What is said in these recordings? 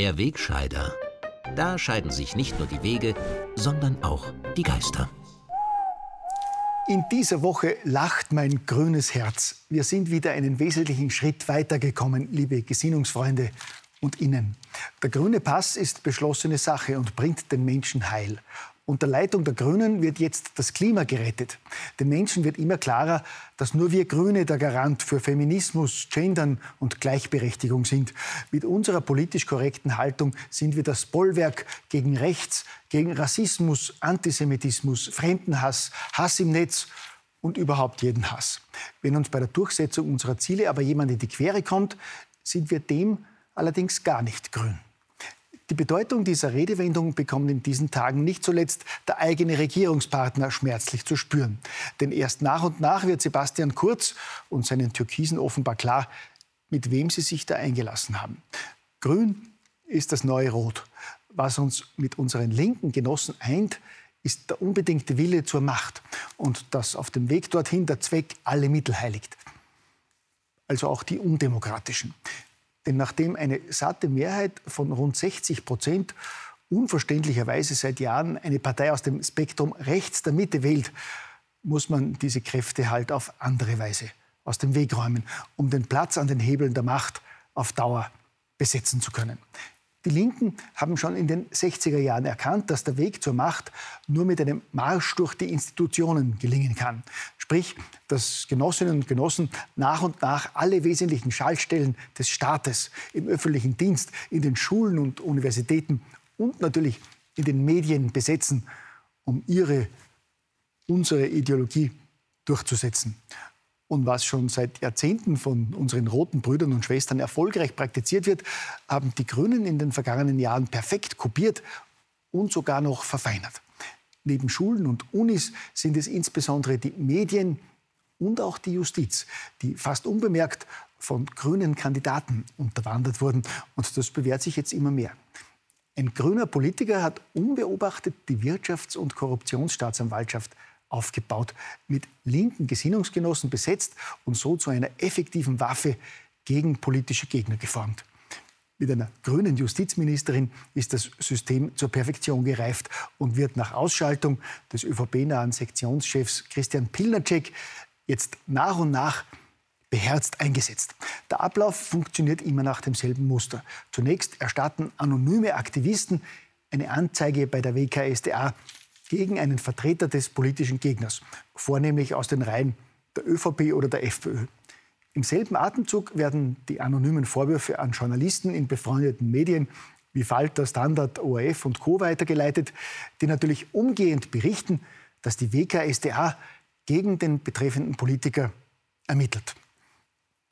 Der Wegscheider. Da scheiden sich nicht nur die Wege, sondern auch die Geister. In dieser Woche lacht mein grünes Herz. Wir sind wieder einen wesentlichen Schritt weitergekommen, liebe Gesinnungsfreunde und Innen. Der grüne Pass ist beschlossene Sache und bringt den Menschen Heil. Unter Leitung der Grünen wird jetzt das Klima gerettet. Den Menschen wird immer klarer, dass nur wir Grüne der Garant für Feminismus, Gendern und Gleichberechtigung sind. Mit unserer politisch korrekten Haltung sind wir das Bollwerk gegen Rechts, gegen Rassismus, Antisemitismus, Fremdenhass, Hass im Netz und überhaupt jeden Hass. Wenn uns bei der Durchsetzung unserer Ziele aber jemand in die Quere kommt, sind wir dem allerdings gar nicht grün. Die Bedeutung dieser Redewendung bekommt in diesen Tagen nicht zuletzt der eigene Regierungspartner schmerzlich zu spüren. Denn erst nach und nach wird Sebastian Kurz und seinen Türkisen offenbar klar, mit wem sie sich da eingelassen haben. Grün ist das neue Rot. Was uns mit unseren linken Genossen eint, ist der unbedingte Wille zur Macht und dass auf dem Weg dorthin der Zweck alle Mittel heiligt. Also auch die undemokratischen. Denn nachdem eine satte Mehrheit von rund 60 Prozent unverständlicherweise seit Jahren eine Partei aus dem Spektrum rechts der Mitte wählt, muss man diese Kräfte halt auf andere Weise aus dem Weg räumen, um den Platz an den Hebeln der Macht auf Dauer besetzen zu können. Die Linken haben schon in den 60er Jahren erkannt, dass der Weg zur Macht nur mit einem Marsch durch die Institutionen gelingen kann. Sprich, dass Genossinnen und Genossen nach und nach alle wesentlichen Schaltstellen des Staates im öffentlichen Dienst, in den Schulen und Universitäten und natürlich in den Medien besetzen, um ihre, unsere Ideologie durchzusetzen und was schon seit Jahrzehnten von unseren roten Brüdern und Schwestern erfolgreich praktiziert wird, haben die Grünen in den vergangenen Jahren perfekt kopiert und sogar noch verfeinert. Neben Schulen und Unis sind es insbesondere die Medien und auch die Justiz, die fast unbemerkt von grünen Kandidaten unterwandert wurden. Und das bewährt sich jetzt immer mehr. Ein grüner Politiker hat unbeobachtet die Wirtschafts- und Korruptionsstaatsanwaltschaft aufgebaut, mit linken Gesinnungsgenossen besetzt und so zu einer effektiven Waffe gegen politische Gegner geformt. Mit einer grünen Justizministerin ist das System zur Perfektion gereift und wird nach Ausschaltung des ÖVP-nahen Sektionschefs Christian Pilnacek jetzt nach und nach beherzt eingesetzt. Der Ablauf funktioniert immer nach demselben Muster. Zunächst erstatten anonyme Aktivisten eine Anzeige bei der WKSDA gegen einen Vertreter des politischen Gegners, vornehmlich aus den Reihen der ÖVP oder der FPÖ. Im selben Atemzug werden die anonymen Vorwürfe an Journalisten in befreundeten Medien wie Falter, Standard, ORF und Co. weitergeleitet, die natürlich umgehend berichten, dass die WKSDA gegen den betreffenden Politiker ermittelt.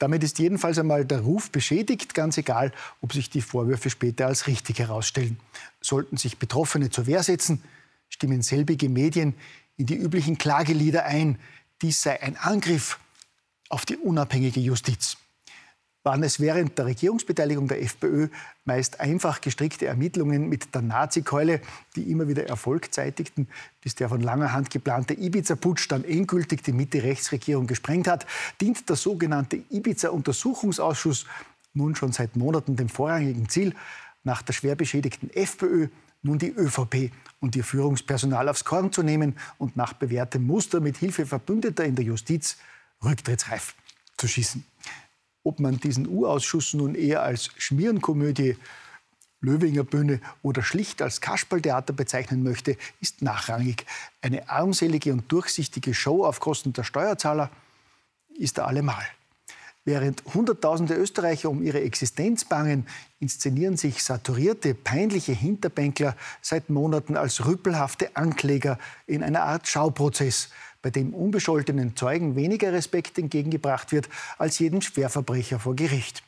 Damit ist jedenfalls einmal der Ruf beschädigt, ganz egal, ob sich die Vorwürfe später als richtig herausstellen. Sollten sich Betroffene zur Wehr setzen, stimmen selbige Medien in die üblichen Klagelieder ein, dies sei ein Angriff auf die unabhängige Justiz. Waren es während der Regierungsbeteiligung der FPÖ meist einfach gestrickte Ermittlungen mit der Nazikeule, die immer wieder Erfolg zeitigten, bis der von langer Hand geplante Ibiza-Putsch dann endgültig die Mitte-Rechtsregierung gesprengt hat, dient der sogenannte Ibiza-Untersuchungsausschuss nun schon seit Monaten dem vorrangigen Ziel, nach der schwer beschädigten FPÖ nun die ÖVP und ihr Führungspersonal aufs Korn zu nehmen und nach bewährtem Muster mit Hilfe Verbündeter in der Justiz rücktrittsreif zu schießen. Ob man diesen U-Ausschuss nun eher als Schmierenkomödie, Löwinger Bühne oder schlicht als Kasperltheater bezeichnen möchte, ist nachrangig. Eine armselige und durchsichtige Show auf Kosten der Steuerzahler ist er allemal. Während Hunderttausende Österreicher um ihre Existenz bangen, inszenieren sich saturierte, peinliche Hinterbänkler seit Monaten als rüppelhafte Ankläger in einer Art Schauprozess, bei dem unbescholtenen Zeugen weniger Respekt entgegengebracht wird als jedem Schwerverbrecher vor Gericht.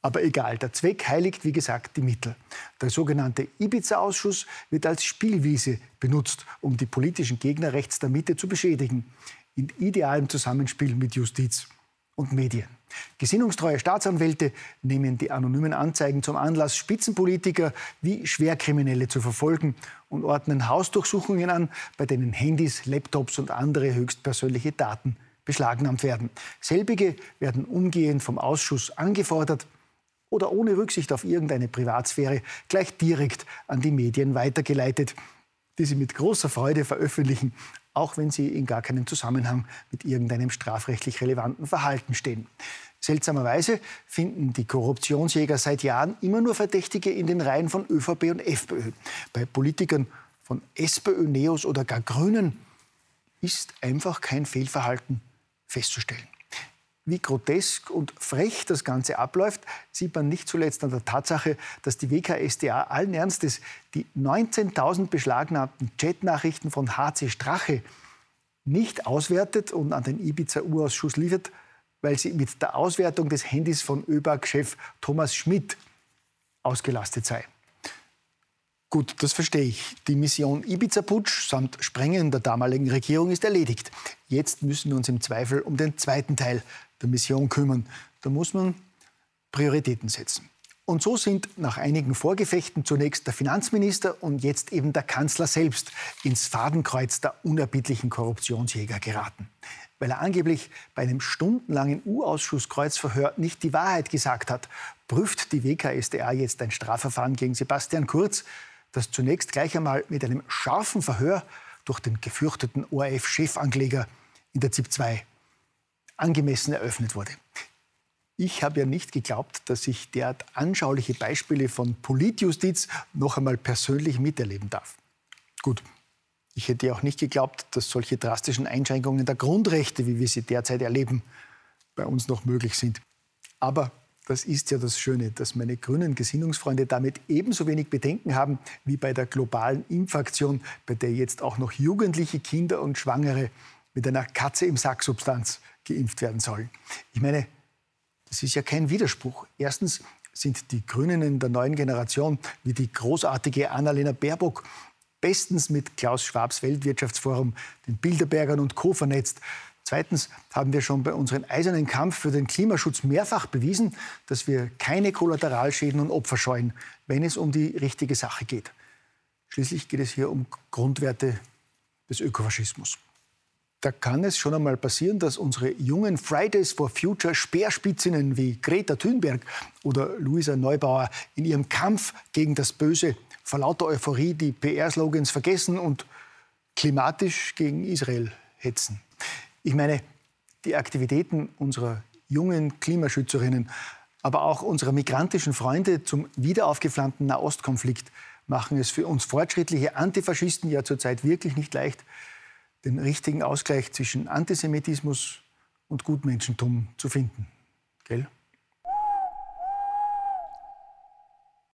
Aber egal, der Zweck heiligt, wie gesagt, die Mittel. Der sogenannte Ibiza-Ausschuss wird als Spielwiese benutzt, um die politischen Gegner rechts der Mitte zu beschädigen. In idealem Zusammenspiel mit Justiz und Medien. Gesinnungstreue Staatsanwälte nehmen die anonymen Anzeigen zum Anlass, Spitzenpolitiker wie Schwerkriminelle zu verfolgen und ordnen Hausdurchsuchungen an, bei denen Handys, Laptops und andere höchstpersönliche Daten beschlagnahmt werden. Selbige werden umgehend vom Ausschuss angefordert oder ohne Rücksicht auf irgendeine Privatsphäre gleich direkt an die Medien weitergeleitet, die sie mit großer Freude veröffentlichen, auch wenn sie in gar keinem Zusammenhang mit irgendeinem strafrechtlich relevanten Verhalten stehen. Seltsamerweise finden die Korruptionsjäger seit Jahren immer nur Verdächtige in den Reihen von ÖVP und FPÖ. Bei Politikern von SPÖ, Neos oder gar Grünen ist einfach kein Fehlverhalten festzustellen. Wie grotesk und frech das Ganze abläuft, sieht man nicht zuletzt an der Tatsache, dass die WKSDA allen Ernstes die 19.000 beschlagnahmten Chatnachrichten von HC Strache nicht auswertet und an den Ibiza-Urausschuss liefert, weil sie mit der Auswertung des Handys von ÖBAG-Chef Thomas Schmidt ausgelastet sei. Gut, das verstehe ich. Die Mission Ibiza-Putsch samt Sprengen der damaligen Regierung ist erledigt. Jetzt müssen wir uns im Zweifel um den zweiten Teil der Mission kümmern. Da muss man Prioritäten setzen. Und so sind nach einigen Vorgefechten zunächst der Finanzminister und jetzt eben der Kanzler selbst ins Fadenkreuz der unerbittlichen Korruptionsjäger geraten. Weil er angeblich bei einem stundenlangen U-Ausschuss-Kreuzverhör nicht die Wahrheit gesagt hat, prüft die WKSDA jetzt ein Strafverfahren gegen Sebastian Kurz, das zunächst gleich einmal mit einem scharfen Verhör durch den gefürchteten ORF-Chefankläger in der ZIP 2 angemessen eröffnet wurde. Ich habe ja nicht geglaubt, dass ich derart anschauliche Beispiele von Politjustiz noch einmal persönlich miterleben darf. Gut, ich hätte auch nicht geglaubt, dass solche drastischen Einschränkungen der Grundrechte, wie wir sie derzeit erleben, bei uns noch möglich sind. Aber das ist ja das Schöne, dass meine grünen Gesinnungsfreunde damit ebenso wenig Bedenken haben wie bei der globalen Impfaktion, bei der jetzt auch noch jugendliche Kinder und Schwangere mit einer Katze im Sack-Substanz geimpft werden sollen. Ich meine, das ist ja kein Widerspruch. Erstens sind die Grünen in der neuen Generation wie die großartige Annalena Baerbock bestens mit Klaus Schwabs Weltwirtschaftsforum, den Bilderbergern und Co. vernetzt. Zweitens haben wir schon bei unserem eisernen Kampf für den Klimaschutz mehrfach bewiesen, dass wir keine Kollateralschäden und Opfer scheuen, wenn es um die richtige Sache geht. Schließlich geht es hier um Grundwerte des Ökofaschismus. Da kann es schon einmal passieren, dass unsere jungen Fridays for Future Speerspitzinnen wie Greta Thunberg oder Luisa Neubauer in ihrem Kampf gegen das Böse vor lauter Euphorie die PR-Slogans vergessen und klimatisch gegen Israel hetzen. Ich meine, die Aktivitäten unserer jungen Klimaschützerinnen, aber auch unserer migrantischen Freunde zum wiederaufgeflammten Nahostkonflikt machen es für uns fortschrittliche Antifaschisten ja zurzeit wirklich nicht leicht, den richtigen Ausgleich zwischen Antisemitismus und Gutmenschentum zu finden. Gell?